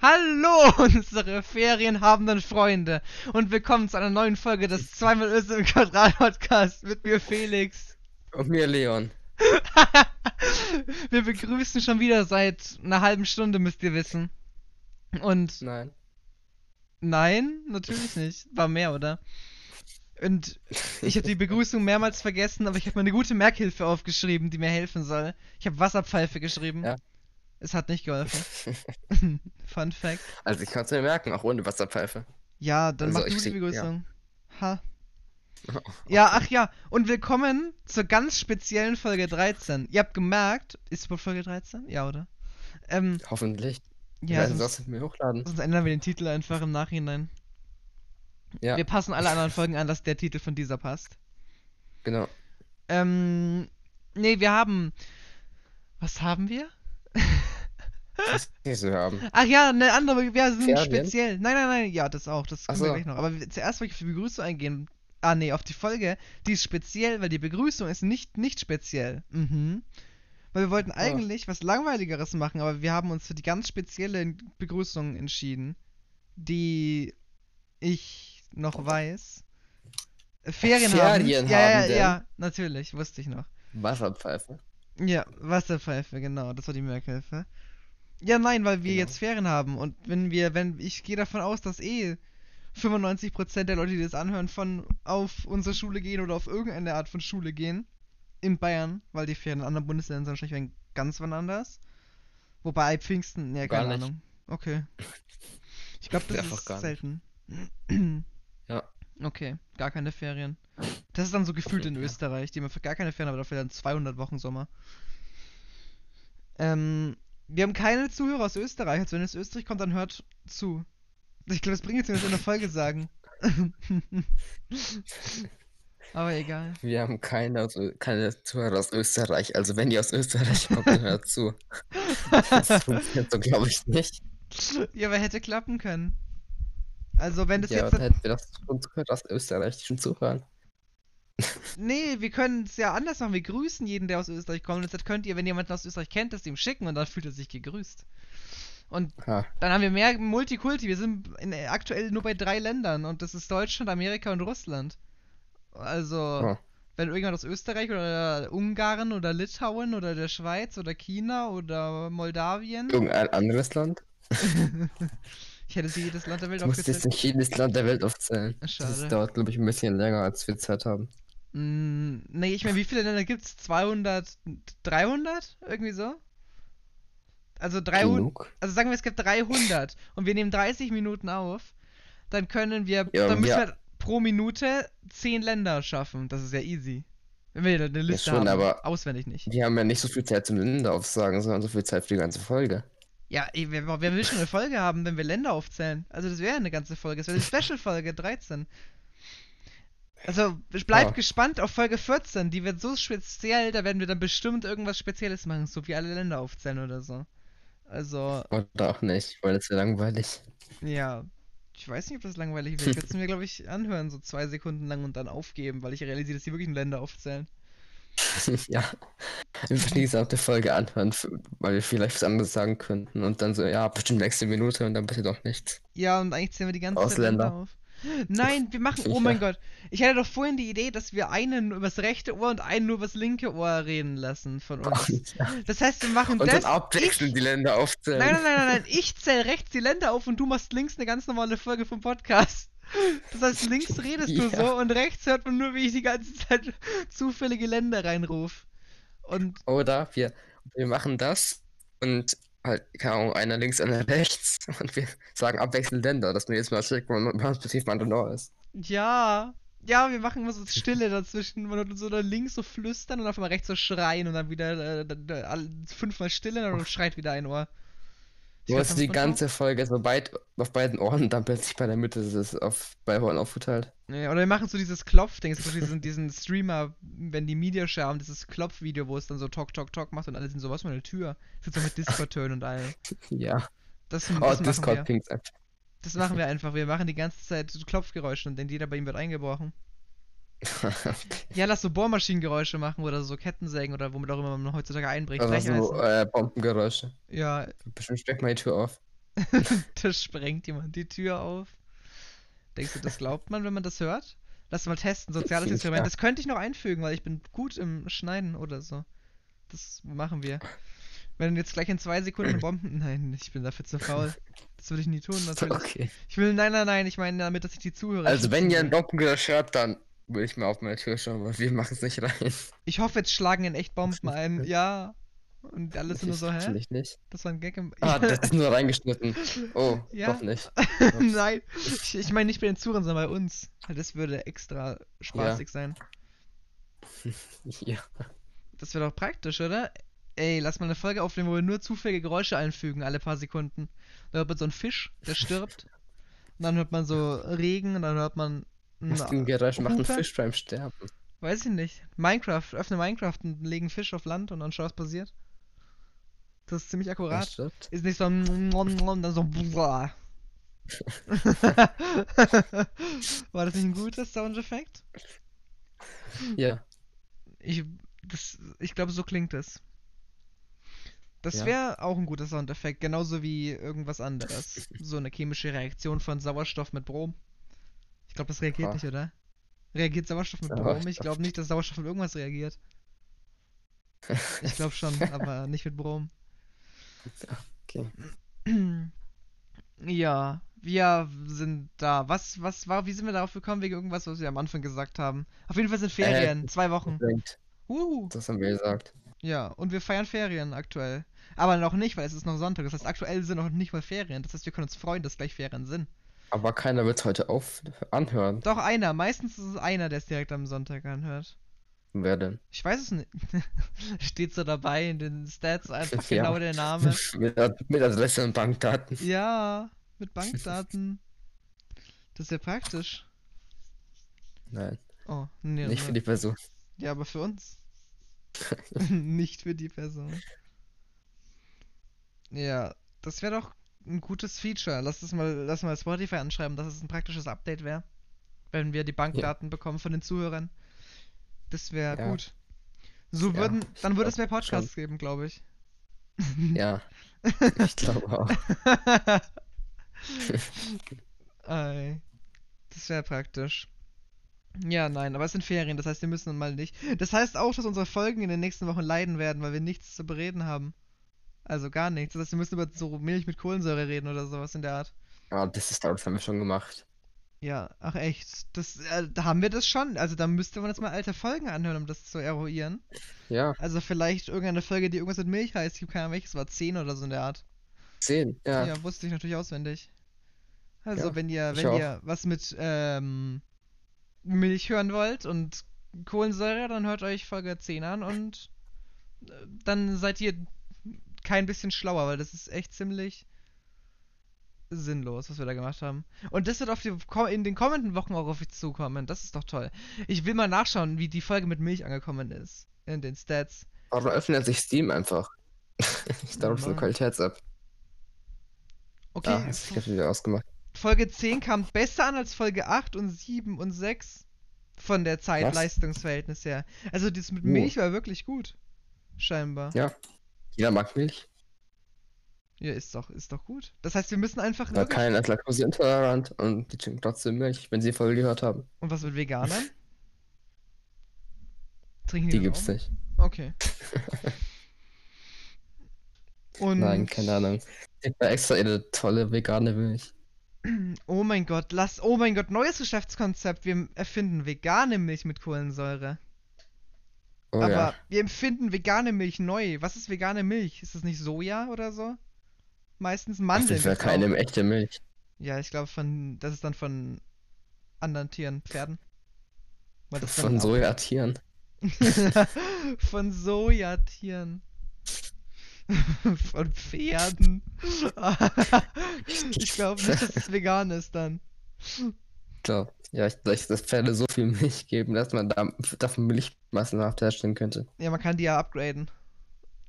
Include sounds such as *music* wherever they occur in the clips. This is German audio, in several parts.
Hallo, *laughs* unsere ferienhabenden Freunde und willkommen zu einer neuen Folge des zweimal Öse im Quadrat Podcast mit mir Felix. Und mir Leon. *laughs* Wir begrüßen schon wieder seit einer halben Stunde, müsst ihr wissen. Und Nein. nein, natürlich nicht. War mehr, oder? Und ich habe die *laughs* Begrüßung mehrmals vergessen, aber ich habe mir eine gute Merkhilfe aufgeschrieben, die mir helfen soll. Ich habe Wasserpfeife geschrieben. Ja. Es hat nicht geholfen. *laughs* *laughs* Fun Fact. Also ich kann es mir merken, auch ohne Wasserpfeife. Ja, dann Also mach du ich die Begrüßung. Ha. *laughs* Ja, ach ja, und willkommen zur ganz speziellen Folge 13. Ihr habt gemerkt, ist wohl Folge 13? Ja, oder? Ähm, Hoffentlich. ja, Ja, sonst, sonst mit mir hochladen. sonst ändern wir den Titel einfach im Nachhinein. Ja, Wir passen alle anderen Folgen an, dass der Titel von dieser passt. genau. Ähm, nee, wir haben. Was haben wir? Was *laughs* so haben. Ach ja, eine andere, wir sind Ferien? speziell. Nein, nein, nein, ja, das auch, das wir so. gleich noch. Aber zuerst wollte ich auf die Begrüßung eingehen. Ah, nee, auf die Folge. Die ist speziell, weil die Begrüßung ist nicht, nicht speziell. Mhm. Weil wir wollten eigentlich was Langweiligeres machen, aber wir haben uns für die ganz spezielle Begrüßung entschieden, die ich noch weiß. Äh, Ferien, haben. Ja, ja, Ferienhabenden? ja, natürlich, wusste ich noch. Wasserpfeife. Ja, Wasserpfeife, genau, das war die Merkhilfe. Ja, nein, weil wir Genau. jetzt Ferien haben und wenn wir, wenn, ich gehe davon aus, dass eh 95% der Leute, die das anhören, von auf unsere Schule gehen oder auf irgendeine Art von Schule gehen. In Bayern, weil die Ferien in anderen Bundesländern sind wahrscheinlich werden ganz wann anders. Wobei Pfingsten, ja, Gar keine nicht. Ahnung. Okay. *laughs* Ich glaube, das ist selten. Ja. Okay, gar keine Ferien. Das ist dann so gefühlt in Ja. Österreich. Die haben für gar keine Ferien, aber dafür dann 200 Wochen Sommer. Ähm, wir haben keine Zuhörer aus Österreich. Also wenn es Österreich kommt, dann hört zu. Ich glaube, das bringt jetzt, wenn wir es in der Folge sagen. *laughs* aber egal. Wir haben keine, aus, keine Zuhörer aus Österreich. Also wenn ihr aus Österreich *laughs* kommt, dann hört zu. Das funktioniert so, glaube ich, nicht. Ja, wer hätte klappen können? Also wenn das Ja, jetzt... dann hätten wir das schon aus Österreich, schon zuhören. Nee, wir können es ja anders machen. Wir grüßen jeden, der aus Österreich kommt. Und jetzt könnt ihr, wenn jemanden aus Österreich kennt, das ihm schicken und dann fühlt er sich gegrüßt. Und Ha. dann haben wir mehr Multikulti. Wir sind in, aktuell nur bei drei Ländern und das ist Deutschland, Amerika und Russland. Also, Oh. wenn irgendjemand aus Österreich oder Ungarn oder Litauen oder der Schweiz oder China oder Moldawien. Irgendein anderes Land? *laughs* ich hätte sie jedes Land der Welt Du musst jetzt aufgezählt. nicht jedes Land der Welt aufzählen. Schade. Das dauert, glaube ich, ein bisschen länger, als wir Zeit haben. Mm, nee, ich meine, wie viele Länder gibt's? 200? 300? Irgendwie so? Also 300. Genug. Also sagen wir, es gibt 300 und wir nehmen 30 Minuten auf, dann können wir, Ja, dann müssen wir- wir pro Minute 10 Länder schaffen. Das ist ja easy. Wenn wir eine Liste schon, haben, aber- auswendig nicht. Wir haben ja nicht so viel Zeit zum Länder aufsagen, sondern so viel Zeit für die ganze Folge. Ja, ey, wer, wer will schon eine Folge haben, wenn wir Länder aufzählen? Also das wäre eine ganze Folge, das wäre eine Special-Folge 13. Also bleibt Ja. gespannt auf Folge 14, die wird so speziell, da werden wir dann bestimmt irgendwas Spezielles machen, so wie alle Länder aufzählen oder so. Also, Oder auch nicht, weil das wäre langweilig. Ja, ich weiß nicht, ob das langweilig wird. Ich *laughs* werde es mir, glaube ich, anhören, so zwei Sekunden lang und dann aufgeben, weil ich realisiere, dass die wirklich Länder aufzählen. *laughs* ja. Einfach die gesamte Folge anhören, weil wir vielleicht was anderes sagen könnten und dann so, ja, bestimmt nächste Minute und dann bitte doch nichts. Ja, und eigentlich zählen wir die ganze Zeit Ausländer. Länder auf. Nein, wir machen, oh mein Ja. Gott. Ich hatte doch vorhin die Idee, dass wir einen übers rechte Ohr und einen nur übers linke Ohr reden lassen von uns. Das heißt, wir machen Und das. dann abwechselnd die Länder aufzählen. Nein, nein, nein, nein, nein. Ich zähle rechts die Länder auf und du machst links eine ganz normale Folge vom Podcast. Das heißt, links *laughs* redest du Ja. so und rechts hört man nur, wie ich die ganze Zeit *laughs* zufällige Länder reinrufe. Und Oder wir, wir machen das und halt, keine Ahnung, einer links, einer *laughs* rechts und wir sagen abwechselnd Länder, dass man jetzt mal schickt, wenn man perspektiv man da ist. ja, ja, wir machen immer so Stille dazwischen. Man so da links so flüstern und auf einmal rechts so schreien und dann wieder äh, fünfmal Stille und dann schreit wieder ein Ohr. Du hast die ganze Folge so weit auf beiden Ohren *laughs* dann plötzlich bei der Mitte ist es auf bei Ohren aufgeteilt. Ja, oder wir machen so dieses Klopfding, so diesen, diesen Streamer, wenn die Media haben, dieses Klopfvideo, wo es dann so Tok Tok Tok macht und alle sind so, was für eine Tür? Das ist so mit Discord-Tönen und allem. *laughs* Ja. Das, das Oh, machen Discord wir. Das machen wir einfach. Wir machen die ganze Zeit so Klopfgeräusche und denn jeder bei ihm wird eingebrochen. Ja, lass so Bohrmaschinengeräusche machen oder so Kettensägen oder womit auch immer man heutzutage einbricht. Also so äh, Bombengeräusche. Ja, Bestimmt steckt mal die Tür auf. *laughs* da sprengt jemand die Tür auf. Denkst du, das glaubt man, wenn man das hört? Lass mal testen, soziales. Experiment. Das könnte ich noch einfügen, weil ich bin gut im Schneiden oder so. Das machen wir. Wenn jetzt gleich in zwei Sekunden Bomben. *clears throat* Nein, ich bin dafür zu faul. Das würde ich nie tun, *laughs* natürlich. Okay. Ich will, nein, nein, nein, ich meine damit, dass ich die Zuhörer. Also wenn ihr einen Bombengeräusch hört, dann will ich mal auf meine Tür schauen, weil wir machen es nicht rein. Ich hoffe, jetzt schlagen in echt Bomben *laughs* ein. Ja. Und alles sind nur so, hä? Nicht. Das war ein Gag im. Ah, das ist nur *laughs* reingeschnitten. Oh, Ja. doch nicht. *laughs* Nein, ich, ich meine nicht bei den Zuhörern, sondern bei uns. Das würde extra spaßig sein. Ja. Das wäre doch praktisch, oder? Ey, lass mal eine Folge aufnehmen, wo wir nur zufällige Geräusche einfügen, alle paar Sekunden. Da hört man so einen Fisch, der stirbt. Und dann hört man so Regen und dann hört man. Was für ein Geräusch macht ein? Fisch beim Sterben? Weiß ich nicht. Minecraft, öffne Minecraft und lege einen Fisch auf Land und dann schau, was passiert. Das ist ziemlich akkurat. Ist nicht so ein dann so. *laughs* War das nicht ein guter Soundeffekt? Ja. Ich, das, ich glaube, so klingt es. Das Ja. wäre auch ein guter Soundeffekt, genauso wie irgendwas anderes. *laughs* So eine chemische Reaktion von Sauerstoff mit Brom. Ich glaube, das reagiert Ha. nicht, oder? Reagiert Sauerstoff mit Brom? Ich glaube nicht, dass Sauerstoff mit irgendwas reagiert. Ich glaube schon, *laughs* aber nicht mit Brom. Okay. *clears throat* Ja, wir sind da. Was, was war, wie sind wir darauf gekommen? Wegen irgendwas, was wir am Anfang gesagt haben. Auf jeden Fall sind Ferien. Zwei Wochen. Uhu. Das haben wir gesagt. Ja, und wir feiern Ferien aktuell. Aber noch nicht, weil es ist noch Sonntag. Das heißt, aktuell sind noch nicht mal Ferien. Das heißt, wir können uns freuen, dass gleich Ferien sind. Aber keiner wird heute auf anhören. Doch einer. Meistens ist es einer, der es direkt am Sonntag anhört. Wer denn? Ich weiß es nicht. *laughs* Steht so dabei in den Stats einfach *laughs* Ja. genau der Name. *laughs* mit, mit Adresse und Bankdaten. Ja, mit Bankdaten. Das ist ja praktisch. Nein, Oh, nee. nicht für die Person. Ja, aber für uns. Nicht für die Person. Ja, das wäre doch ein gutes Feature. Lass es mal, lass mal Spotify anschreiben, dass es ein praktisches Update wäre. Wenn wir die Bankdaten bekommen von den Zuhörern. Das wäre Ja. gut. So Ja, würden, dann würde es mehr Podcasts geben, glaube ich. Ja, *laughs* ich glaube auch. *laughs* Das wäre praktisch. Ja, nein, aber es sind Ferien, das heißt, wir müssen mal nicht. Das heißt auch, dass unsere Folgen in den nächsten Wochen leiden werden, weil wir nichts zu bereden haben. Also gar nichts. Das heißt, wir müssen über so Milch mit Kohlensäure reden oder sowas in der Art. Ja, das ist das haben wir schon gemacht. Ja, ach echt. Das, äh, da haben wir das schon. Also da müsste man jetzt mal alte Folgen anhören, um das zu eruieren. Ja, Also vielleicht irgendeine Folge, die irgendwas mit Milch heißt. Ich habe keine Ahnung, welches war 10 oder so in der Art. zehn. Ja, Ja, wusste ich natürlich auswendig. Also, Ja, wenn ihr, wenn auch. ihr was mit ähm, Milch hören wollt und Kohlensäure, dann hört euch Folge 10 an und äh, dann seid ihr kein bisschen schlauer, weil das ist echt ziemlich sinnlos, was wir da gemacht haben. Und das wird auf die, in den kommenden Wochen auch auf euch zukommen. Das ist doch toll. Ich will mal nachschauen, wie die Folge mit Milch angekommen ist. In den Stats. warum öffnet sich Steam einfach? *laughs* ich glaube, so Normal. Qualitäts-App. Okay, Ah, das ist wieder ausgemacht. Folge 10 kam besser an als Folge 8 und 7 und 6 von der Zeit-Leistungsverhältnis her. Also das mit Oh. Milch war wirklich gut. Scheinbar. Ja. Ja. Jeder mag Milch. ist doch, ist doch gut. Das heißt, wir müssen einfach wirklich... keiner ist laktoseintolerant und die trinken trotzdem Milch, wenn sie die Folge gehört haben. Und was mit Veganern? *laughs* Trinken Die das gibt's nicht. Okay. *laughs* Und Nein, keine Ahnung. Ich war extra eine tolle vegane Milch. *clears throat* oh mein Gott, lass, oh mein Gott, neues Geschäftskonzept. Wir erfinden vegane Milch mit Kohlensäure. Oh Aber ja. wir empfinden vegane Milch neu. Was ist vegane Milch? Ist das nicht Soja oder so? Meistens Mandeln. das gibt's auch. keine echte Milch. Ja, ich glaube von, das ist dann von anderen Tieren, Pferden. Weil das Von Sojatieren. *laughs* von Sojatieren. von Pferden. *laughs* ich glaube nicht, dass es vegan ist dann. Ich glaube. Ja, ich glaube, dass Pferde so viel Milch geben, dass man da, davon Milch massenhaft herstellen könnte. Ja, man kann die ja upgraden. *laughs*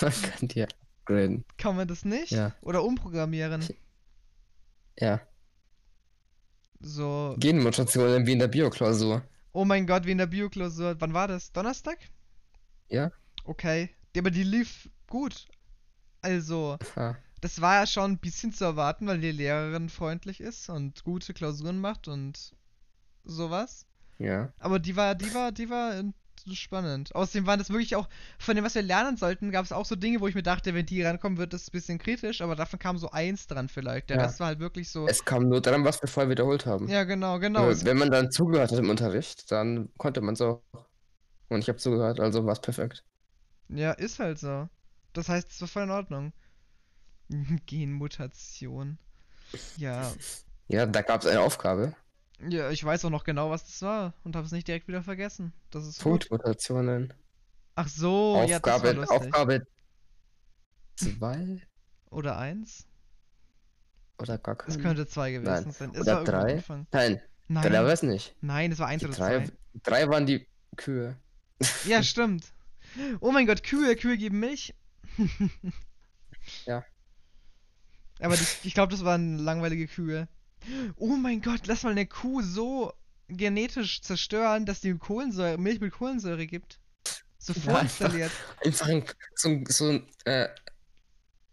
Man kann die upgraden. kann man das nicht? Ja. Oder umprogrammieren? Ja. So. Genmutationen wie in der Bioklausur. Oh mein Gott, wie in der Bioklausur. Wann war das? Donnerstag? Ja. Okay. Ja, aber die lief gut. Also, Ah, das war ja schon ein bisschen zu erwarten, weil die Lehrerin freundlich ist und gute Klausuren macht und sowas. ja. Aber die war, die war, die war äh, spannend. Außerdem waren das wirklich auch, von dem, was wir lernen sollten, gab es auch so Dinge, wo ich mir dachte, wenn die rankommen, wird das ein bisschen kritisch, aber davon kam so eins dran vielleicht. Der Ja. Rest war halt wirklich so. Es kam nur daran, was wir vorher wiederholt haben. Ja, genau, genau. Äh, Es- Wenn man dann zugehört hat im Unterricht, dann konnte man es auch. Und ich habe zugehört, also war es perfekt. Ja, ist halt so. Das heißt, es war voll in Ordnung. *laughs* Genmutation. Ja. Ja, da gab es eine Aufgabe. Ja, ich weiß auch noch genau, was das war und habe es nicht direkt wieder vergessen. Das ist gut. Punktmutationen. Ach so, ja, das war Aufgabe, lustig. Aufgabe 2 Oder eins? oder gar Es keine. könnte zwei gewesen Nein. sein. Es Oder war irgendwo am drei? Anfang. Nein, Nein, drei war es nicht. nein, es war eins Die oder drei, zwei. drei waren die Kühe. Ja, stimmt. Oh mein Gott, Kühe, Kühe geben Milch. Ja. *laughs* Aber die, ich glaube, das waren langweilige Kühe. Oh mein Gott, lass mal eine Kuh so genetisch zerstören, dass die Kohlensäure, Milch mit Kohlensäure gibt. So Ja, vorinstalliert. Einfach ein, so, ein- äh,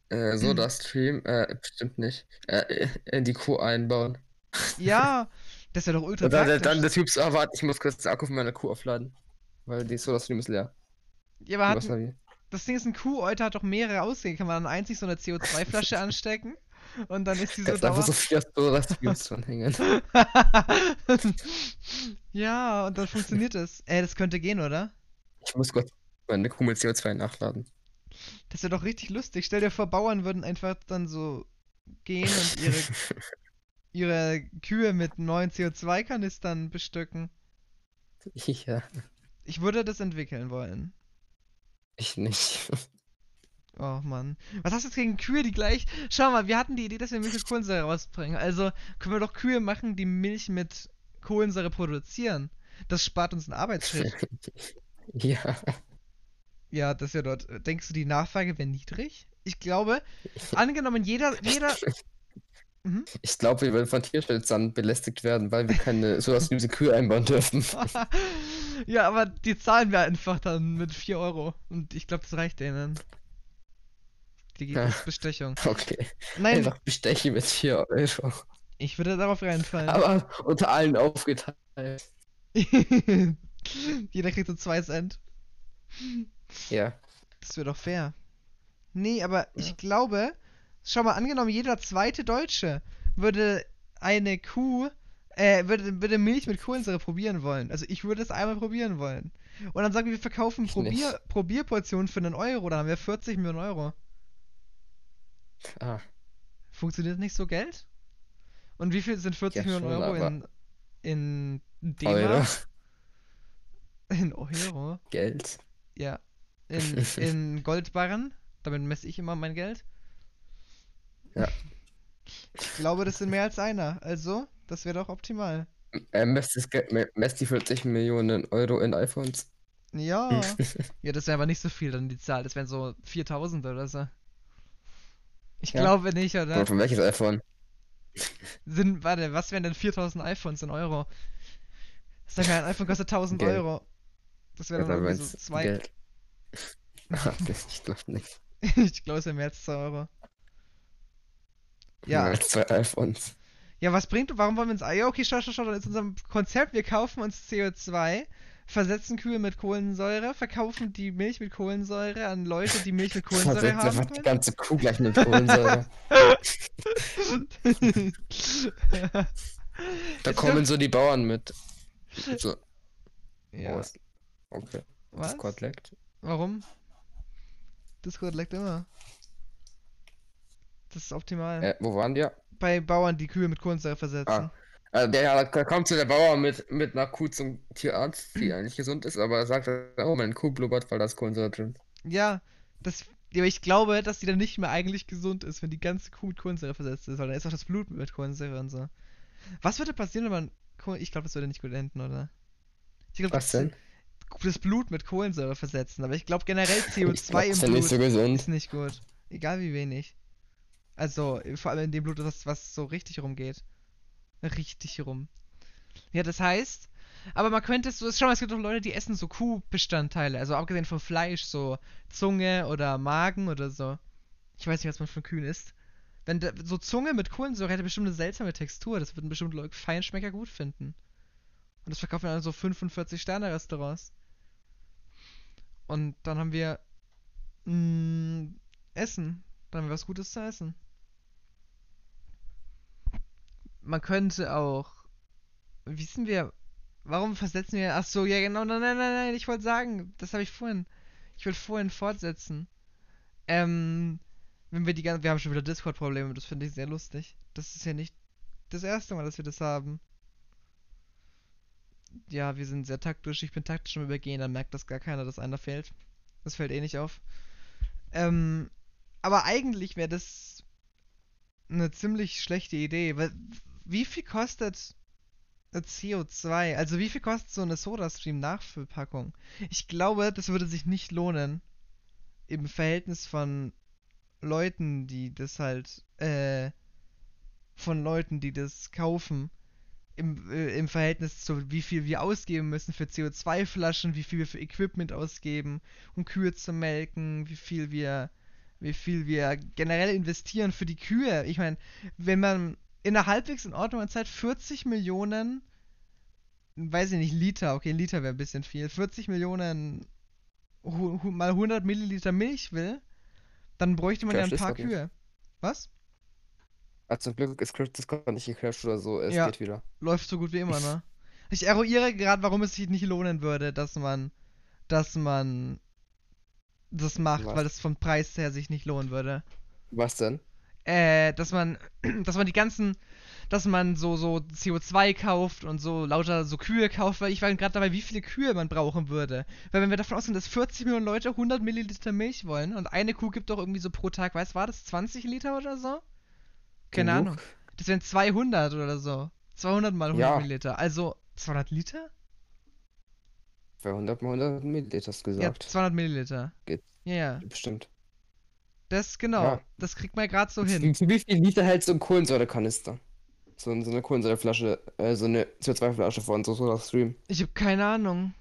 äh, Soda-Stream, äh, bestimmt nicht, äh, in die Kuh einbauen. Ja, *laughs* das wäre doch ultra Und dann, dann der Typ so, ah, warte, ich muss kurz den Akku von meiner Kuh aufladen. Weil die Soda-Stream ist leer. ja, aber hat? Das Ding ist, ein Kuhäuter hat doch mehrere Ausgänge. Kann man dann einzig so eine CO2-Flasche *laughs* anstecken und dann ist die so einfach dauer... so vier Soda-Streams *laughs* dran hängen. *laughs* ja, und dann funktioniert es. Ey, das könnte gehen, oder? Ich muss kurz meine Kuh mit CO2 nachladen. Das wäre doch richtig lustig. Stell dir vor, Bauern würden einfach dann so gehen und ihre, ihre Kühe mit neuen CO2-Kanistern bestücken. ja, Ich würde das entwickeln wollen. Ich nicht. *laughs* Oh Mann. Was hast du jetzt gegen Kühe, die gleich. Schau mal, wir hatten die Idee, dass wir Milch mit Kohlensäure rausbringen. Also können wir doch Kühe machen, die Milch mit Kohlensäure produzieren. Das spart uns einen Arbeitsschritt. *laughs* ja. Ja, das ist ja dort. Denkst du, die Nachfrage wäre niedrig? Ich glaube, angenommen, jeder, jeder. *laughs* Mhm. Ich glaube, wir würden von Tierschützern belästigt werden, weil wir keine *laughs* Soda-Streams in Kühe einbauen dürfen. *laughs* ja, aber die zahlen wir einfach dann mit 4 Euro. Und ich glaube, das reicht denen. Die geht Ja. als Bestechung. *laughs* Okay. Nein, Einfach bestechen mit 4 Euro. ich würde darauf reinfallen. Aber unter allen aufgeteilt. Jeder kriegt so 2 Cent. Ja. Das wäre doch fair. Nee, aber ich glaube, schau mal, angenommen, jeder zweite Deutsche würde eine Kuh, äh, würde, würde Milch mit Kohlensäure probieren wollen. Also ich würde es einmal probieren wollen. Und dann sagen wir, wir verkaufen Probier. Probierportionen für einen Euro, dann haben wir 40 Millionen Euro. Ah, Funktioniert nicht so Geld? Und wie viel sind 40 Ja, Millionen schon, Euro in, in Euro. D-Mark? *laughs* In Euro? Geld. Ja. *laughs* In, in Goldbarren. Damit messe ich immer mein Geld. Ja. Ich glaube, das sind mehr als einer. Also, das wäre doch optimal. Er messt, die 40 Millionen Euro in iPhones. Ja. *laughs* Ja, das wäre aber nicht so viel dann die Zahl. Das wären so 4000 oder so. Ich Ja. glaube nicht, Oder oder? von welches iPhone? Sind, warte, was wären denn 4000 iPhones in Euro? Sag mal, ein iPhone kostet 1000 Geld. Euro. Das wäre Ja, dann irgendwie so wenn's zwei. Geld. *laughs* Ah, das, ich glaube nicht. *laughs* ich glaube, es wäre mehr als 2 Euro. Ja. Als zwei iPhones. Ja, was bringt, warum wollen wir uns, ah, ja, okay, schau, schau, schau, dann ist unser Konzept, wir kaufen uns CO2, versetzen Kühe mit Kohlensäure, verkaufen die Milch mit Kohlensäure an Leute, die Milch mit Kohlensäure Versetzt haben einfach die ganze Kuh gleich mit Kohlensäure. *laughs* Da kommen so die Bauern mit. So. ja, Oh, okay. was? Discord leckt. Warum? Discord leckt immer. Das ist optimal. Äh, wo waren die? Bei Bauern, die Kühe mit Kohlensäure versetzen. Ah. Also der, da kommt so der Bauer mit, mit einer Kuh zum Tierarzt, die *clears throat* eigentlich gesund ist, aber sagt, oh, meine Kuh blubbert, weil da ist Kohlensäure drin. Ja, das, aber ich glaube, dass die dann nicht mehr eigentlich gesund ist, wenn die ganze Kuh mit Kohlensäure versetzt ist, weil dann ist auch das Blut mit Kohlensäure und so. Was würde passieren, wenn man Ich glaube, das würde nicht gut enden, oder? Ich glaube, Was denn? das Blut mit Kohlensäure versetzen, aber ich glaube generell *laughs* Ich CO2 glaub, im ist ja nicht Blut so gesund. ist nicht gut. Egal wie wenig. Also, vor allem in dem Blut, was, was so richtig rumgeht. Richtig rum. Ja, das heißt, aber man könnte es so, schau mal, es gibt doch Leute, die essen so Kuhbestandteile, also abgesehen vom Fleisch, so Zunge oder Magen oder so. Ich weiß nicht, was man von Kühen isst. Wenn so Zunge mit Kohlensäure hätte bestimmt eine seltsame Textur. Das würden bestimmt Leute Feinschmecker gut finden. Und das verkaufen dann so 45 Sterne Restaurants. Und dann haben wir mh, Essen. Dann haben wir was Gutes zu essen. Man könnte auch. Wissen wir. Warum versetzen wir. Ach so, ja, genau. Nein, nein, nein, nein. Ich wollte sagen. Das habe ich vorhin. Ich wollte vorhin fortsetzen. Ähm. Wenn wir die ganze. Wir haben schon wieder Discord-Probleme. Das finde ich sehr lustig. Das ist ja nicht das erste Mal, dass wir das haben. Ja, wir sind sehr taktisch. Ich bin taktisch im Übergehen. Dann merkt das gar keiner, dass einer fehlt. Das fällt eh nicht auf. Ähm. Aber eigentlich wäre das eine ziemlich schlechte Idee, wie viel kostet CO2? Also wie viel kostet so eine SodaStream-Nachfüllpackung? Ich glaube, das würde sich nicht lohnen. Im Verhältnis von Leuten, die das halt, äh, von Leuten, die das kaufen. Im, äh, Im Verhältnis zu wie viel wir ausgeben müssen für CO2-Flaschen, wie viel wir für Equipment ausgeben, um Kühe zu melken, wie viel wir, wie viel wir generell investieren für die Kühe. Ich meine, wenn man in einer halbwegs in Ordnung Zeit 40 Millionen, weiß ich nicht, Liter, okay, Liter wäre ein bisschen viel, 40 Millionen mal 100 Milliliter Milch will, dann bräuchte man Crash ja ein paar doch nicht. Kühe. Was? Ah, zum Glück ist Crash Discord nicht gecrashed oder so. Es Ja. geht wieder. Läuft so gut wie immer, ne? Ich eruiere gerade, warum es sich nicht lohnen würde, dass man, dass man das macht, Was? weil es vom Preis her sich nicht lohnen würde. Was denn? äh, dass man, *clears throat* dass man die ganzen, dass man so, so CO2 kauft und so lauter so Kühe kauft, weil ich war gerade dabei, wie viele Kühe man brauchen würde. Weil wenn wir davon ausgehen, dass 40 Millionen Leute 100 Milliliter Milch wollen und eine Kuh gibt doch irgendwie so pro Tag, weiß war das 20 Liter oder so? Keine Genug? Ahnung. Das wären 200 oder so. 200 mal 100 Ja. Milliliter. Also 200 Liter? 200 mal 100 Milliliter hast du Ja, gesagt. 200 Milliliter. Geht. Ja, ja. Bestimmt. Das genau. Ja. Das kriegt man gerade so hin. Wie, wie viel Liter hält so ein Kohlensäurekanister? So, so eine Kohlensäureflasche, äh, so eine CO2-Flasche von so Soda Stream. Ich habe keine Ahnung.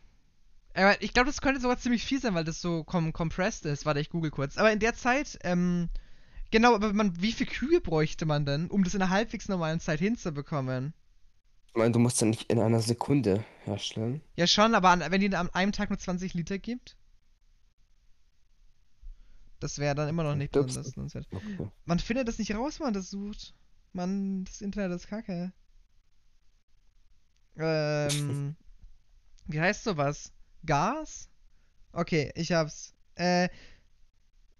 Aber ich glaube, das könnte sogar ziemlich viel sein, weil das so com compressed ist. Warte, ich google kurz. Aber in der Zeit, ähm, genau, aber man, wie viel Kühe bräuchte man denn, um das in einer halbwegs normalen Zeit hinzubekommen? Ich meine, du musst ja nicht in einer Sekunde herstellen. Ja, schon, aber an, wenn die an einem Tag nur 20 Liter gibt? Das wäre dann immer noch nicht besonders. Okay. Man findet das nicht raus, wenn man das sucht. Man, das Internet ist kacke. Ähm, *laughs* wie heißt sowas? Gas? Okay, ich hab's. Äh,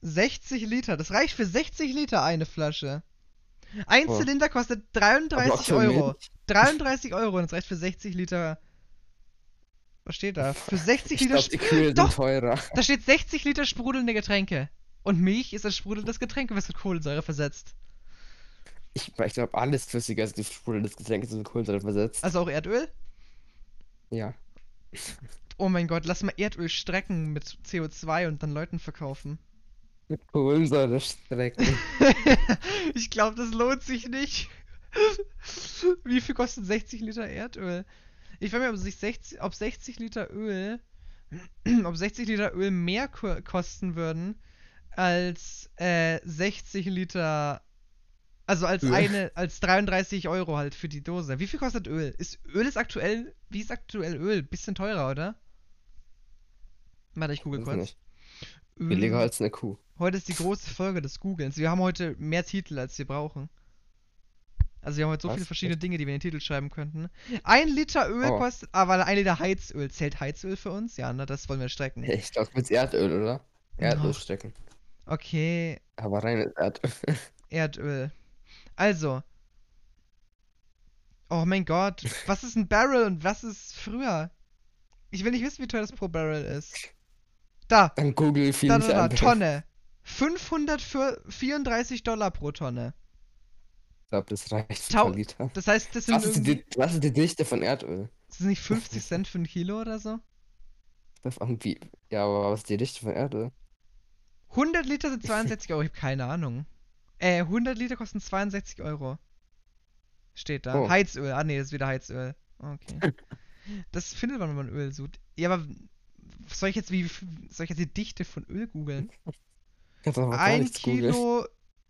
60 Liter. Das reicht für 60 Liter eine Flasche. Ein Oh. Zylinder kostet Aber auch 33 für Euro. Milch. 33 Euro und das reicht für 60 Liter. Was steht da? Für 60 Ich Liter. glaube, die Kühe sind Doch. teurer. Da steht 60 Liter sprudelnde Getränke. Und Milch ist ein sprudelndes Getränk, was mit Kohlensäure versetzt. Ich, ich glaube, alles flüssiger als die Sprudel des Getränks ist mit Kohlensäure versetzt. Also auch Erdöl? Ja. Oh mein Gott, lass mal Erdöl strecken mit CO2 und dann Leuten verkaufen. Mit Kohlensäure strecken. *laughs* ich glaube, das lohnt sich nicht. *laughs* Wie viel kostet 60 Liter Erdöl? Ich frage mich, ob, sich 60, ob 60 Liter Öl, *clears throat* ob 60 Liter Öl mehr ko kosten würden als äh, 60 Liter, also als Öl. eine, als 33 Euro halt für die Dose. Wie viel kostet Öl? Ist Öl ist aktuell, wie ist aktuell Öl? Bisschen teurer, oder? Warte, ich google kurz. Billiger als eine Kuh. Heute ist die große Folge des Googlens. Wir haben heute mehr Titel, als wir brauchen. Also wir haben heute so Was? viele verschiedene? Dinge, die wir in den Titel schreiben könnten. Ein Liter Öl Oh. kostet, aber ein Liter Heizöl. Zählt Heizöl für uns? Ja, ne, das wollen wir strecken. Ich glaube, mit Erdöl, oder? Erdöl Oh. strecken. Okay, Aber reines *laughs* Erdöl. Erdöl. Also. Oh mein Gott, was ist ein Barrel und was ist früher? Ich will nicht wissen, wie teuer das pro Barrel ist. Da, Dann google viel da, da, da. Tonne. 534 Dollar pro Tonne. Ich glaube, das reicht für Tau- ein Liter. Das heißt, das sind Was ist, die, was ist die Dichte von Erdöl? Ist das nicht 50 Cent für ein Kilo oder so? Das ist irgendwie- Ja, aber was ist die Dichte von Erdöl? 100 Liter sind 62 Euro, ich habe keine Ahnung. Äh, 100 Liter kosten 62 Euro. Steht da. Oh. Heizöl. Ah, nee, das ist wieder Heizöl. Okay. *laughs* das findet man, wenn man Öl sucht. Ja, aber soll ich jetzt wie soll ich jetzt die Dichte von Öl googeln? *laughs* Ein nichts googeln.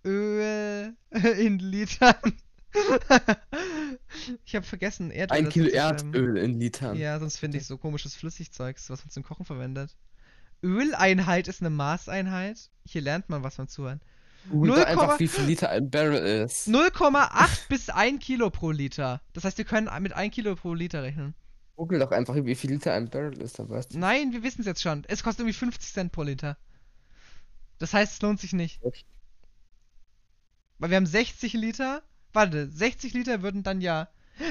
Öl *laughs* in Litern. *laughs* ich habe vergessen, Erdöl. Ein Kilo schreiben. Erdöl in Litern. Ja, sonst finde ich so komisches Flüssigzeugs, was man zum Kochen verwendet. Öleinheit ist eine Maßeinheit. Hier lernt man, was man zuhört. Google 0, doch einfach, wie viel Liter ein Barrel ist. 0,8 *laughs* bis 1 Kilo pro Liter. Das heißt, wir können mit 1 Kilo pro Liter rechnen. Google doch einfach, wie viel Liter ein Barrel ist, du. Nein, wir wissen es jetzt schon. Es kostet irgendwie 50 Cent pro Liter. Das heißt, es lohnt sich nicht. Weil wir haben 60 Liter. Warte, 60 Liter würden dann ja.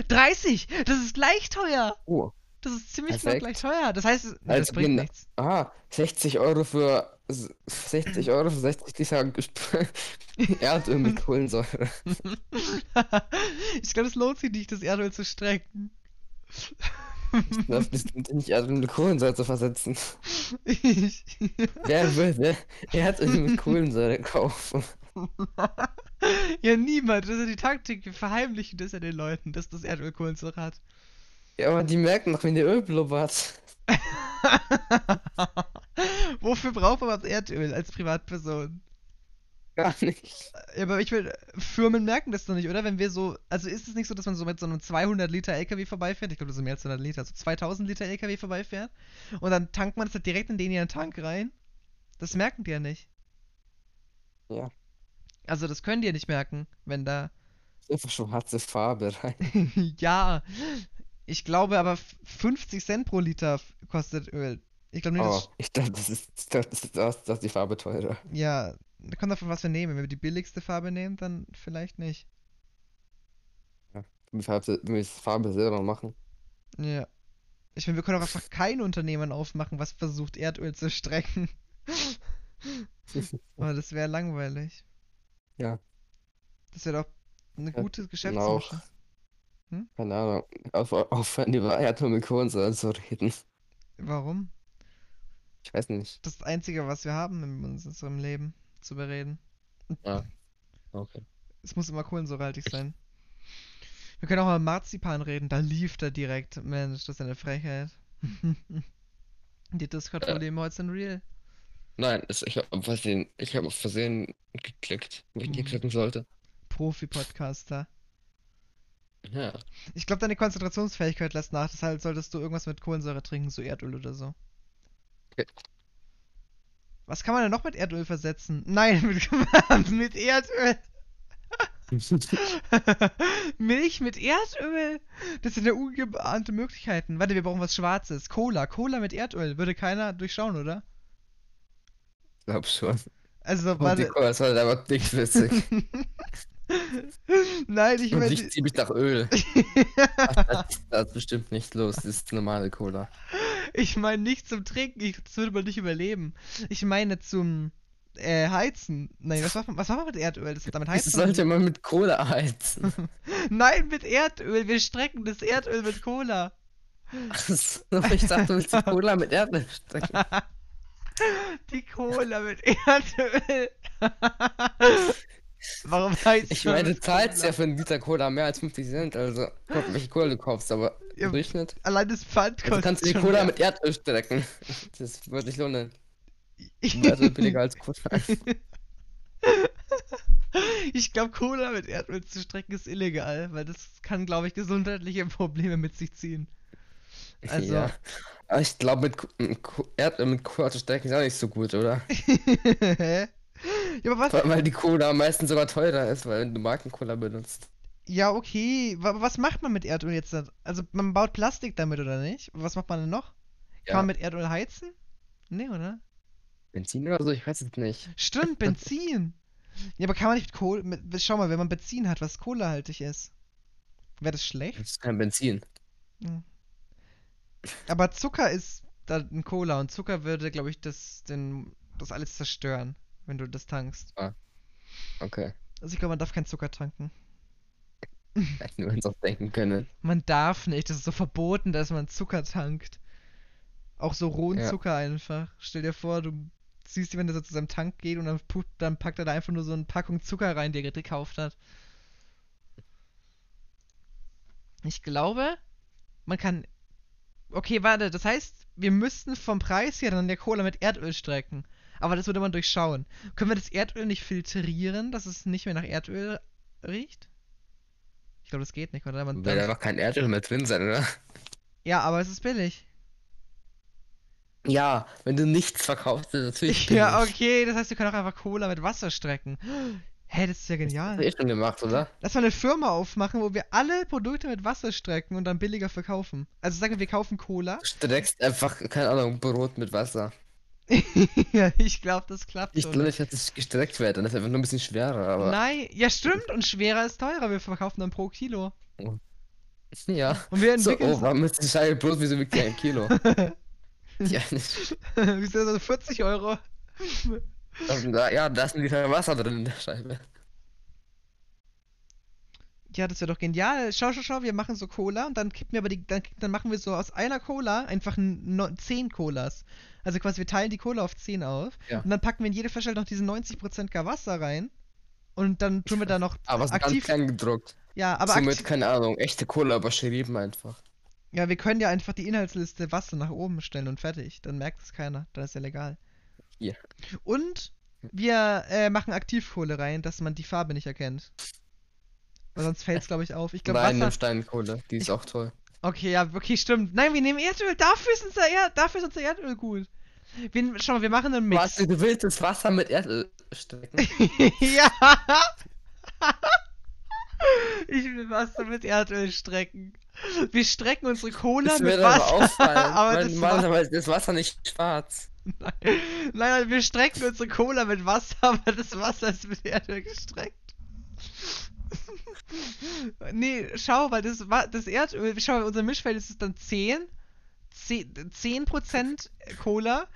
30! Das ist gleich teuer! Oh. Das ist ziemlich genau gleich teuer. Das heißt, nee, das Also bringt bin- nichts. Ah, 60 Euro für s- 60 Euro für 60 Liter *laughs* Erdöl mit Kohlensäure. *laughs* ich glaube, es lohnt sich nicht, das Erdöl zu strecken. Das *laughs* ist nicht Erdöl mit Kohlensäure zu versetzen. ich. Wer würde Erdöl mit Kohlensäure kaufen? *laughs* ja, niemand. Das ist ja die Taktik. Wir verheimlichen das ja den Leuten, dass das Erdöl Kohlensäure hat. Ja, aber die merken doch, wenn der Öl blubbert. *laughs* Wofür braucht man das Erdöl als Privatperson? Gar nicht. Ja, aber ich will, Firmen merken das doch nicht, oder? Wenn wir so, also ist es nicht so, dass man so mit so einem 200 Liter LKW vorbeifährt? Ich glaube, das sind mehr als 200 Liter, also 2000 Liter LKW vorbeifährt. Und dann tankt man das halt direkt in den ihren Tank rein. Das merken die ja nicht. Ja. Also das können die ja nicht merken, wenn da. Einfach *laughs* schwarze Farbe rein. *laughs* ja. Ich glaube aber f- 50 Cent pro Liter kostet Öl. Ich glaube nicht, Oh, dass. ich dachte, das ist, ich *laughs* dachte, das ist, das das ist die Farbe teurer. Ja, da kommt davon, was wir nehmen. Wenn wir die billigste Farbe nehmen, dann vielleicht nicht. Farbe, wenn wir Farbe selber machen. Ja. Ich meine, wir können auch einfach kein Unternehmen aufmachen, was versucht, Erdöl zu strecken. Aber das wäre langweilig. Ja. Das wäre doch eine Ja, gute Genau. Geschäftsnische. Keine Ahnung. Auf, aufhören, über mit Kohlensäure zu reden. Warum? Ich weiß nicht. Das ist das Einzige, was wir haben in unserem Leben zu bereden. Okay. Es muss immer kohlensäurehaltig sein. Wir können auch mal Marzipan reden, da lief er direkt. Mensch, das ist eine Frechheit. *laughs* Die Discord-Probleme heute sind real. Nein, es, ich habe versehen, ich habe auf Versehen geklickt, wo ich nicht Mhm. klicken sollte. Profi-Podcaster. Ja. Ich glaube, deine Konzentrationsfähigkeit lässt nach, deshalb solltest du irgendwas mit Kohlensäure trinken, so Erdöl oder so. Okay. Was kann man denn noch mit Erdöl versetzen? Nein, *laughs* mit, mit Erdöl. *laughs* Milch mit Erdöl? Das sind ja ungeahnte Möglichkeiten. Warte, wir brauchen was Schwarzes. Cola. Cola mit Erdöl. Würde keiner durchschauen, oder? Glaub schon. Also, Und die warte. Cola ist halt aber nicht witzig. *laughs* Nein, ich Und meine. ich zieh mich nach Öl. *laughs* Ach, das, das ist bestimmt nicht los. Das ist normale Cola. Ich meine nicht zum Trinken, ich, das würde man nicht überleben. Ich meine zum äh, Heizen. Nein, was macht man, was macht man mit Erdöl? Das damit Das heizen. sollte man mit Cola heizen. *laughs* Nein, mit Erdöl. Wir strecken das Erdöl mit Cola. Ach so, ich dachte, du willst die Cola mit Erdbeeren stecken. *laughs* Die Cola mit Erdöl. *laughs* Warum heißt Ich meine, du zahlst ja für einen Liter Cola mehr als 50 Cent. Also, guck, welche Cola du kaufst, aber Ja, im Durchschnitt. Allein das Pfand Also kostet kannst du die Cola mehr. mit Erdöl strecken. *laughs* Das würde sich lohnen. Also billiger als Cola. Ich glaube, Cola mit Erdöl zu strecken ist illegal, weil das kann, glaube ich, gesundheitliche Probleme mit sich ziehen. Also- Ja. Aber ich glaube, mit, mit mit zu strecken ist auch nicht so gut, oder? *laughs* Ja, aber was? Weil die Cola meistens sogar teurer ist, weil du Marken-Cola benutzt. Ja, okay. was macht man mit Erdöl jetzt? Also, man baut Plastik damit, oder nicht? Was macht man denn noch? Kann Ja. man mit Erdöl heizen? Nee, oder? Benzin oder so? Ich weiß es nicht. Stimmt, *laughs* Benzin. Ja, aber kann man nicht mit Kohle. Mit, schau mal, wenn man Benzin hat, was kohlehaltig ist. Wäre das schlecht? Das ist kein Benzin. Aber Zucker ist da ein Cola und Zucker würde, glaube ich, das, den, das alles zerstören, wenn du das tankst. Okay. Also ich glaube, man darf keinen Zucker tanken. *laughs* Hätten wir uns auch denken können. Man darf nicht, das ist so verboten, dass man Zucker tankt. Auch so rohen Ja. Zucker einfach. Stell dir vor, du siehst jemanden, der so zu seinem Tank geht und dann, dann packt er da einfach nur so eine Packung Zucker rein, die er gekauft hat. Ich glaube, man kann. Okay, warte, das heißt, wir müssten vom Preis her dann der Cola mit Erdöl strecken. Aber das würde man durchschauen. Können wir das Erdöl nicht filtrieren, dass es nicht mehr nach Erdöl riecht? Ich glaube, das geht nicht, oder? Man, Wird einfach kein Erdöl mehr drin sein, oder? ja, aber es ist billig. Ja, wenn du nichts verkaufst, ist natürlich *laughs* Ja, billig. okay, das heißt, wir können auch einfach Cola mit Wasser strecken. Hä, das ist ja Hast du genial. eh schon gemacht, oder? Lass mal eine Firma aufmachen, wo wir alle Produkte mit Wasser strecken und dann billiger verkaufen. Also sagen wir, wir kaufen Cola. Du streckst einfach, keine Ahnung, Brot mit Wasser. *laughs* ja, ich glaube, das klappt Ich so glaube nicht. dass es gestreckt wird, dann ist es einfach nur ein bisschen schwerer, aber. Nein, ja stimmt, und schwerer ist teurer. Wir verkaufen dann pro Kilo. *laughs* Ja. Und wir So, entwickeln oh, warum ist das Scheibe Brot, wieso wiegt die ein Kilo? *laughs* ja, nicht. Wir sind so 40 Euro. Da, ja, da ist ein Liter Wasser drin in der Scheibe. Ja, das wäre doch genial. Schau, schau, schau, wir machen so Cola und dann kippen wir aber die, dann, dann machen wir so aus einer Cola einfach no, 10 Colas. Also quasi wir teilen die Cola auf 10 auf Ja. und dann packen wir in jede Flasche halt noch diese 90% gar Wasser rein und dann tun wir da noch Aber es ist ganz aktiv. klein gedruckt. Ja, aber Somit, aktiv, keine Ahnung, echte Cola überschrieben einfach. ja, wir können ja einfach die Inhaltsliste Wasser nach oben stellen und fertig. Dann merkt es keiner. Dann ist ja legal. Ja. Und wir äh, machen Aktivkohle rein, dass man die Farbe nicht erkennt. Weil sonst fällt es, glaube ich, auf. Ich glaube, Nein, nimm Wasser. Steinkohle, die ist Ich- auch toll. Okay, ja, okay, stimmt. Nein, wir nehmen Erdöl. Dafür ist unser, er dafür ist unser Erdöl gut. Wir, schau mal, wir machen einen Mix. Was, du willst das Wasser mit Erdöl strecken? *laughs* ja. ich will Wasser mit Erdöl strecken. Wir strecken unsere Cola Das mit wird aber Wasser. *laughs* auffallen, aber das war, normalerweise ist Wasser nicht schwarz. *laughs* nein, nein, wir strecken unsere Cola mit Wasser, *laughs* aber das Wasser ist mit Erdöl gestreckt. *laughs* nee, schau, weil das, das Erdöl, schau, unser Mischverhältnis ist dann 10, 10%, 10% Cola,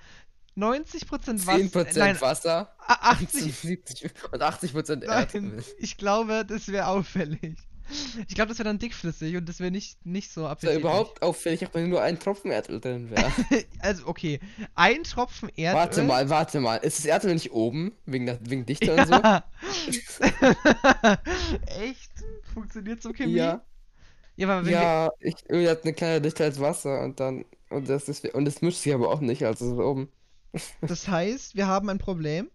90% Wasser, 10% nein, Wasser a- und 80, 70 und 80% nein, Erdöl. ich glaube, das wäre auffällig. *laughs* Ich glaube, das wäre dann dickflüssig und das wäre nicht, nicht so Ist ja appetitlich. überhaupt auffällig, wenn nur ein Tropfen Erdöl drin wäre. *laughs* Also, okay, ein Tropfen Erdöl. Warte mal, warte mal. Ist das Erdöl nicht oben? Wegen, der, wegen Dichte und so? Ja. *laughs* Echt? Funktioniert so Chemie? Ja. Ja, Ja, ich, Öl hat eine kleine Dichte als Wasser und dann. Und das ist und das mischt sich aber auch nicht, also so oben. das heißt, wir haben ein Problem.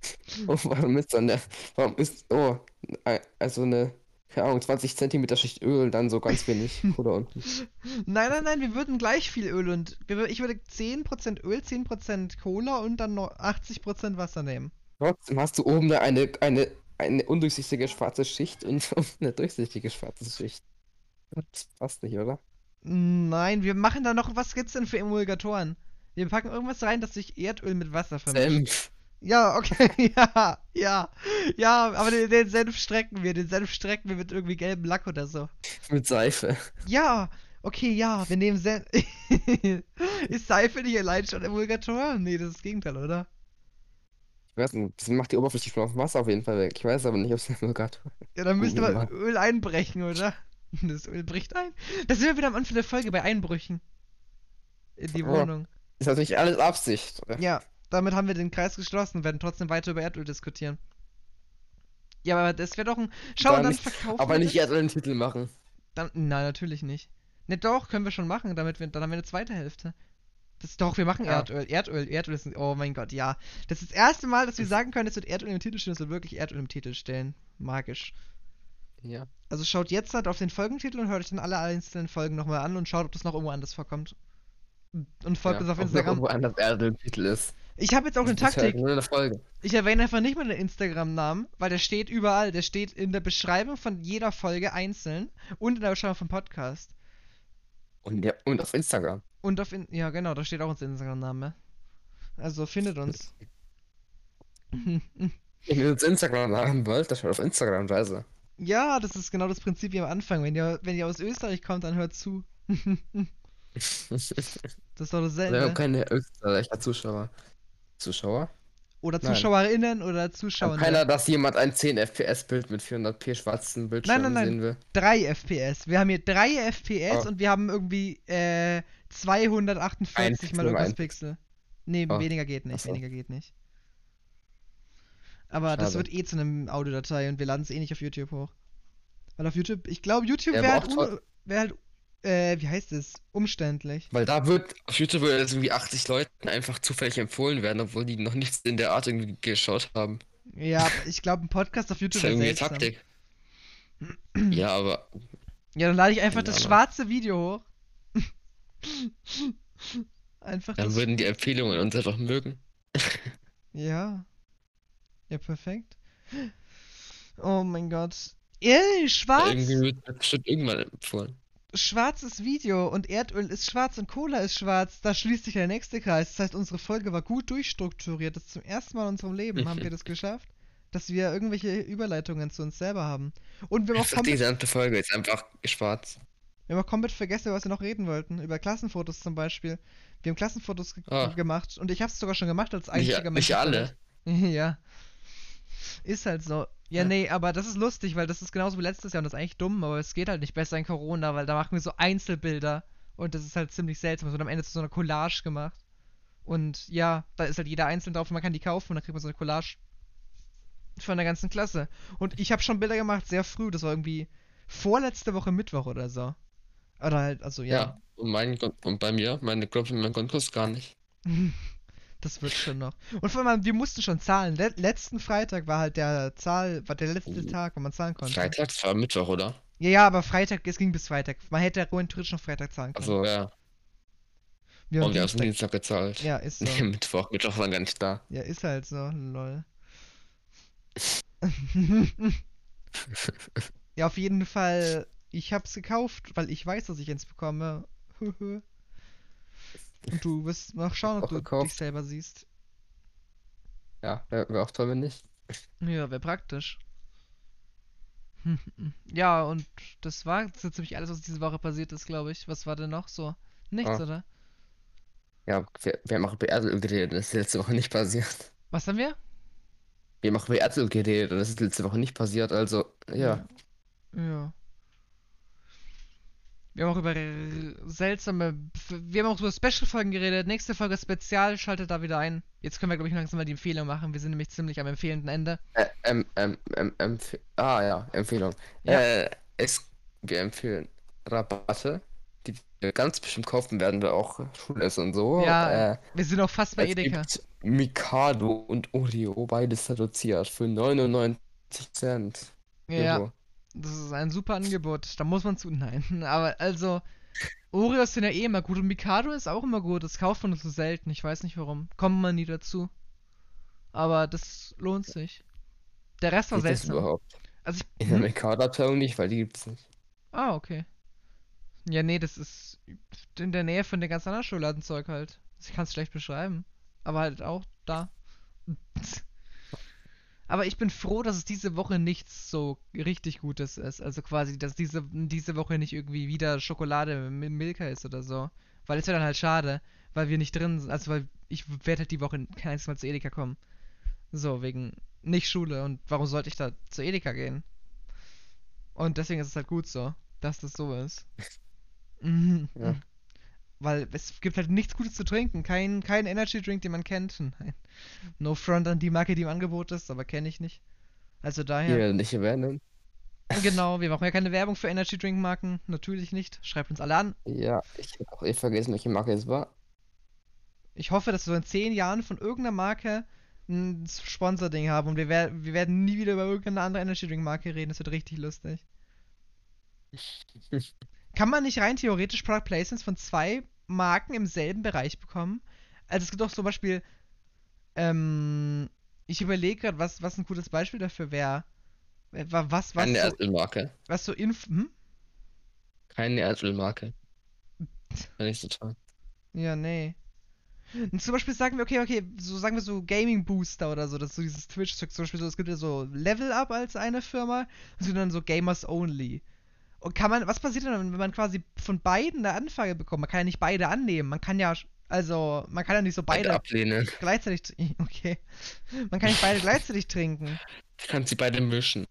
*laughs* Oh, warum ist dann der. Warum ist. Oh, also eine. Keine Ahnung, 20 Zentimeter Schicht Öl dann so ganz wenig *laughs* Kohle unten. Nein, nein, nein, wir würden gleich viel Öl und ich würde 10% Öl, 10% Cola und dann noch 80% Wasser nehmen. Trotzdem hast du oben da eine, eine, eine undurchsichtige schwarze Schicht und *laughs* eine durchsichtige schwarze Schicht. Das passt nicht, oder? Nein, wir machen da noch, was gibt's denn für Emulgatoren? Wir packen irgendwas rein, das sich Erdöl mit Wasser vermischt. Senf. Ja, okay, *laughs* ja, ja, ja, aber den, den Senf strecken wir, den Senf strecken wir mit irgendwie gelbem Lack oder so. Mit Seife. Ja, okay, ja, wir nehmen Senf. *laughs* ist Seife nicht allein schon Emulgator? Nee, das ist das Gegenteil, oder? Ich weiß nicht, das macht die Oberfläche von Wasser auf jeden Fall weg. Ich weiß aber nicht, ob es ein Emulgator Ja, dann müsste man. *laughs* Öl einbrechen, oder? Das Öl bricht ein. Da sind wir wieder am Anfang der Folge bei Einbrüchen. In die Oh. Wohnung. Ist natürlich alles Absicht. Ja, damit haben wir den Kreis geschlossen, werden trotzdem weiter über Erdöl diskutieren. Ja, aber das wäre doch ein. Schau, Dann dann nicht- verkaufen Aber nicht. Erdöl einen Titel machen. Dann, nein, natürlich nicht. Ne, doch, können wir schon machen, damit wir, dann haben wir eine zweite Hälfte. Das doch, wir machen Ja. Erdöl. Erdöl, Erdöl ist ein, oh mein Gott, ja. Das ist das erste Mal, dass wir sagen können, es wird Erdöl im Titel stehen, es wird wirklich Erdöl im Titel stehen. Magisch. Ja. Also schaut jetzt halt auf den Folgentitel und hört euch dann alle einzelnen Folgen nochmal an und schaut, ob das noch irgendwo anders vorkommt. Und folgt ja. uns auf ob noch Instagram. Irgendwo anders Erdöl im Titel ist. Ich habe jetzt auch eine halt Taktik. nur eine. Ich erwähne einfach nicht mal den Instagram-Namen, weil der steht überall. Der steht in der Beschreibung von jeder Folge einzeln und in der Beschreibung vom Podcast. Und, ja, und auf Instagram. Und auf in ja genau, da steht auch unser Instagram-Name. Also findet uns. *laughs* Wenn ihr uns Instagram haben wollt, dann schaut auf Instagram Reise. ja, das ist genau das Prinzip wie am Anfang. Wenn ihr, wenn ihr aus Österreich kommt, dann hört zu. *laughs* das ist doch Wir haben dasselbe. keine Österreicher Zuschauer. Zuschauer? Oder Nein. ZuschauerInnen oder Zuschauer. keiner, dass jemand ein 10 FPS Bild mit 400p schwarzen Bildschirm Nein, nein, nein. sehen will. 3 FPS. Wir haben hier 3 FPS Oh. und wir haben irgendwie äh, 248 Ein mal irgendwas ein Pixel. Nee, Oh. weniger geht nicht, so. weniger geht nicht. Aber das Schade. wird eh zu einem Audiodatei und wir laden es eh nicht auf YouTube hoch. Weil auf YouTube, ich glaube, YouTube Ja, wäre halt, un- wär halt äh, wie heißt es? Umständlich. Weil da wird, auf YouTube es irgendwie 80 Leuten einfach zufällig empfohlen werden, obwohl die noch nichts in der Art irgendwie geschaut haben. Ja, ich glaube, ein Podcast auf Das YouTube ist ja irgendwie. Taktik. Ja, aber Ja, dann lade ich einfach das schwarze Video hoch. einfach dann würden die Empfehlungen uns einfach mögen. Ja. Ja, perfekt. Oh mein Gott. Ey, schwarz! Irgendwie wird das bestimmt irgendwann empfohlen. Schwarzes Video und Erdöl ist schwarz und Cola ist schwarz. Da schließt sich der nächste Kreis. Das heißt, unsere Folge war gut durchstrukturiert. Das ist zum ersten Mal in unserem Leben haben wir das *laughs* geschafft, dass wir irgendwelche Überleitungen zu uns selber haben. Und wir haben auch Einfach die komplett, gesamte Folge ist einfach schwarz. wir haben auch komplett vergessen, über was wir noch reden wollten. Über Klassenfotos zum Beispiel. Wir haben Klassenfotos ge Ah. gemacht und ich habe es sogar schon gemacht als Nicht, einziger Mensch. nicht auf der alle. *laughs* Ja. Ist halt so. Ja, Ja. nee, aber das ist lustig, weil das ist genauso wie letztes Jahr und das ist eigentlich dumm, aber es geht halt nicht besser in Corona, weil da machen wir so Einzelbilder und das ist halt ziemlich seltsam. Es wird am Ende zu so einer Collage gemacht. Und ja, da ist halt jeder einzeln drauf und man kann die kaufen und dann kriegt man so eine Collage von der ganzen Klasse. Und ich habe schon Bilder gemacht, sehr früh, das war irgendwie vorletzte Woche Mittwoch oder so. Oder halt, also Ja. ja. Und, mein, und bei mir, meine Gruppe, mein Konkurs gar nicht. *laughs* Das wird schon noch. Und vor allem, wir mussten schon zahlen. Le letzten Freitag war halt der Zahl, war der letzte Oh. Tag, wo man zahlen konnte. Freitag, war Mittwoch, oder? Ja, ja, aber Freitag, es ging bis Freitag. Man hätte rein theoretisch noch Freitag zahlen können. Also ja. wir haben Und wir haben Dienstag. Dienstag gezahlt. Ja, ist *laughs* so. Nee, Mittwoch. Mittwoch war gar nicht da. Ja, ist halt so, lol. *laughs* ja, auf jeden Fall, ich hab's gekauft, weil ich weiß, dass ich eins bekomme. Und du wirst noch schauen, ob du gekauft. dich selber siehst. Ja, wäre wär auch toll, wenn nicht. Ja, wäre praktisch. *laughs* Ja, und das war so ziemlich alles, was diese Woche passiert ist, glaube ich. Was war denn noch so? Nichts, Ah. oder? Ja, wir, wir haben auch über Erdöl geredet, das ist letzte Woche nicht passiert. Was haben wir? Wir haben auch über Erdöl geredet und das ist letzte Woche nicht passiert, also ja. Ja. Wir haben auch über seltsame. Wir haben auch über Special-Folgen geredet. Nächste Folge Spezial, schaltet da wieder ein. Jetzt können wir, glaube ich, langsam mal die Empfehlung machen. Wir sind nämlich ziemlich am empfehlenden Ende. Äh, ähm, ähm, ähm, empf ah ja, Empfehlung. Ja. Äh, es, wir empfehlen Rabatte, die wir ganz bestimmt kaufen werden, wir auch Schulessen und so. Ja, Äh, Wir sind auch fast bei es Edeka. gibt Mikado und Oreo, beides reduziert für 99 Cent. Ja, Euro. Das ist ein super Angebot. Da muss man zu. Nein, *laughs* aber also. Oreos sind ja eh immer gut und Mikado ist auch immer gut. Das kauft man nur so selten. Ich weiß nicht warum. Kommt man nie dazu. Aber das lohnt sich. Der Rest war Geht das seltsam. überhaupt? Also ich, In der hm? Mikado-Abteilung nicht, weil die gibt's nicht. Ah, okay. Ja, nee, das ist in der Nähe von den ganz anderen Schokoladenzeug halt. Ich kann es schlecht beschreiben. Aber halt auch da. *laughs* Aber ich bin froh, dass es diese Woche nichts so richtig Gutes ist. Also quasi, dass diese, diese Woche nicht irgendwie wieder Schokolade mit Milka ist oder so. Weil es wäre dann halt schade, weil wir nicht drin sind. Also, weil ich werde halt die Woche kein einziges Mal zu Edeka kommen. So, wegen nicht Schule. Und warum sollte ich da zu Edeka gehen? Und deswegen ist es halt gut so, dass das so ist. *laughs* Mhm. Ja. Weil es gibt halt nichts Gutes zu trinken. Kein, kein Energy Drink, den man kennt. *laughs* Nein. No front an die Marke, die im Angebot ist, aber kenne ich nicht. Also daher. Hier nicht erwähnen. Genau, wir machen ja keine Werbung für Energy Drink Marken. Natürlich nicht. Schreibt uns alle an. Ja, ich habe auch eh vergessen, welche Marke es war. Ich hoffe, dass wir so in zehn Jahren von irgendeiner Marke ein Sponsor-Ding haben und wir, wer wir werden nie wieder über irgendeine andere Energy Drink Marke reden. Das wird richtig lustig. *laughs* Kann man nicht rein theoretisch Product Placements von zwei Marken im selben Bereich bekommen? Also es gibt doch zum Beispiel, ähm, ich überlege gerade, was, was ein gutes Beispiel dafür wäre. Äh, wa- Was, was, Keine so, Erdölmarke. was so Inf hm? Keine Erdölmarke. Finde ich total. Ja, nee. Und zum Beispiel sagen wir, okay, okay, so sagen wir so Gaming Booster oder so, das ist so dieses Twitch-Zeug, zum Beispiel so, es gibt ja so Level Up als eine Firma, und sind dann so Gamers Only. Und kann man, was passiert denn, wenn man quasi von beiden eine Anfrage bekommt? Man kann ja nicht beide annehmen, man kann ja, also, man kann ja nicht so Beide ablehnen. gleichzeitig trinken, *laughs* okay. Man kann nicht beide gleichzeitig trinken. Ich kann sie beide mischen.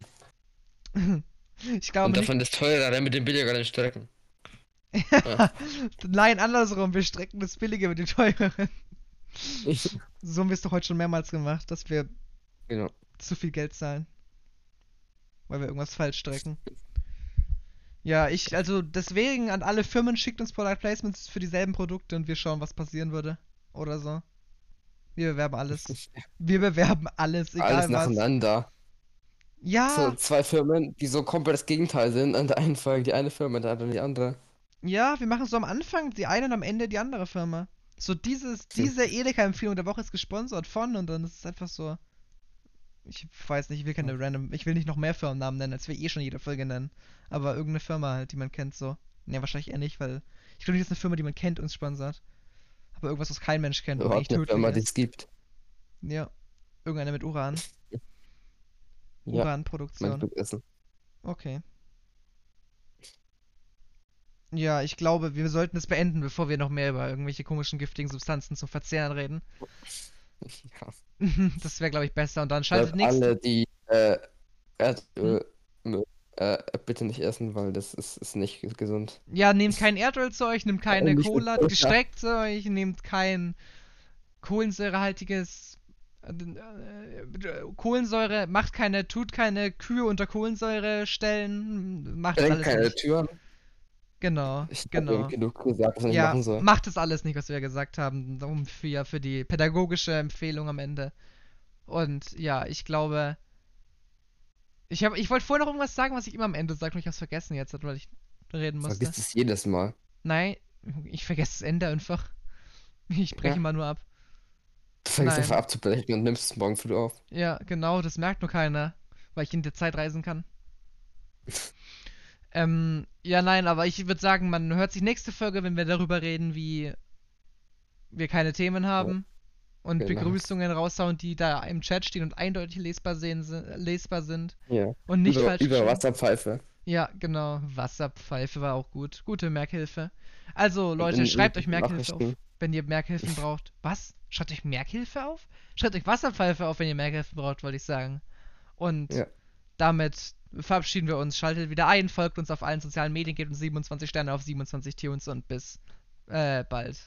*laughs* Ich glaube Und nicht, davon das teure dann mit dem billigeren strecken. *laughs* nein, andersrum, wir strecken das Billige mit dem Teureren. So haben wir es doch heute schon mehrmals gemacht, dass wir genau. zu viel Geld zahlen. Weil wir irgendwas falsch strecken. Ja, ich, also deswegen an alle Firmen schickt uns Product Placements für dieselben Produkte und wir schauen, was passieren würde. Oder so. Wir bewerben alles. Wir bewerben alles, egal Alles was. nacheinander. Ja, So zwei Firmen, die so komplett das Gegenteil sind. An der einen Folge die eine Firma, der andere die andere. ja, wir machen so am Anfang die eine und am Ende die andere Firma. So dieses, diese Edeka-Empfehlung der Woche ist gesponsert von und dann ist es einfach so. Ich weiß nicht, ich will keine random, ich will nicht noch mehr Firmennamen nennen, als wir eh schon jede Folge nennen. Aber irgendeine Firma halt, die man kennt so. Ne, wahrscheinlich eher nicht, weil ich glaube, das ist eine Firma, die man kennt, uns sponsert. Aber irgendwas, was kein Mensch kennt, Überhaupt eine Firma, die es gibt. Ja. Irgendeine mit Uran. Ja, Uranproduktion. Okay. Ja, ich glaube, wir sollten es beenden, bevor wir noch mehr über irgendwelche komischen giftigen Substanzen zum Verzehren reden. *laughs* Ja. *laughs* Das wäre, glaube ich, besser. Und dann schaltet nächste. alle, die äh, Erdöl Müll, äh, bitte nicht essen, weil das ist, ist nicht gesund. Ja, nehmt kein Erdöl zu euch, nehmt keine nicht mit Cola Zucker. gestreckt zu euch, nehmt kein kohlensäurehaltiges äh, äh, Kohlensäure, macht keine, tut keine Kühe unter Kohlensäure stellen, macht Schenkt alles keine nicht. Türen. Genau, Ich genau. genug gesagt, was Ja, machen soll. macht das alles nicht, was wir gesagt haben, um für, ja, für die pädagogische Empfehlung am Ende. Und ja, ich glaube, ich ich wollte vorher noch irgendwas sagen, was ich immer am Ende sage, und ich habe es vergessen jetzt, weil ich reden musste. Vergiss es jedes Mal. Nein, ich vergesse das Ende einfach. Ich breche Ja. immer nur ab. Du fängst Nein. einfach abzubrechen und nimmst es morgen früh auf. Ja, genau, das merkt nur keiner, weil ich in der Zeit reisen kann. *laughs* ähm, ja, nein, aber ich würde sagen, man hört sich nächste Folge, wenn wir darüber reden, wie wir keine Themen haben und genau. Begrüßungen raushauen, die da im Chat stehen und eindeutig lesbar, sehen, lesbar sind Ja. und nicht über falsch über. Wasserpfeife. Ja, genau. Wasserpfeife war auch gut. Gute Merkhilfe. Also, Leute, in- in schreibt euch Merkhilfe auf, wenn ihr Merkhilfen braucht. Was? Schreibt euch Merkhilfe auf? Schreibt euch Wasserpfeife auf, wenn ihr Merkhilfen braucht, wollte ich sagen. Und Ja. damit verabschieden wir uns. Schaltet wieder ein, folgt uns auf allen sozialen Medien, gebt uns 27 Sterne auf 27 Tunes und bis äh, bald.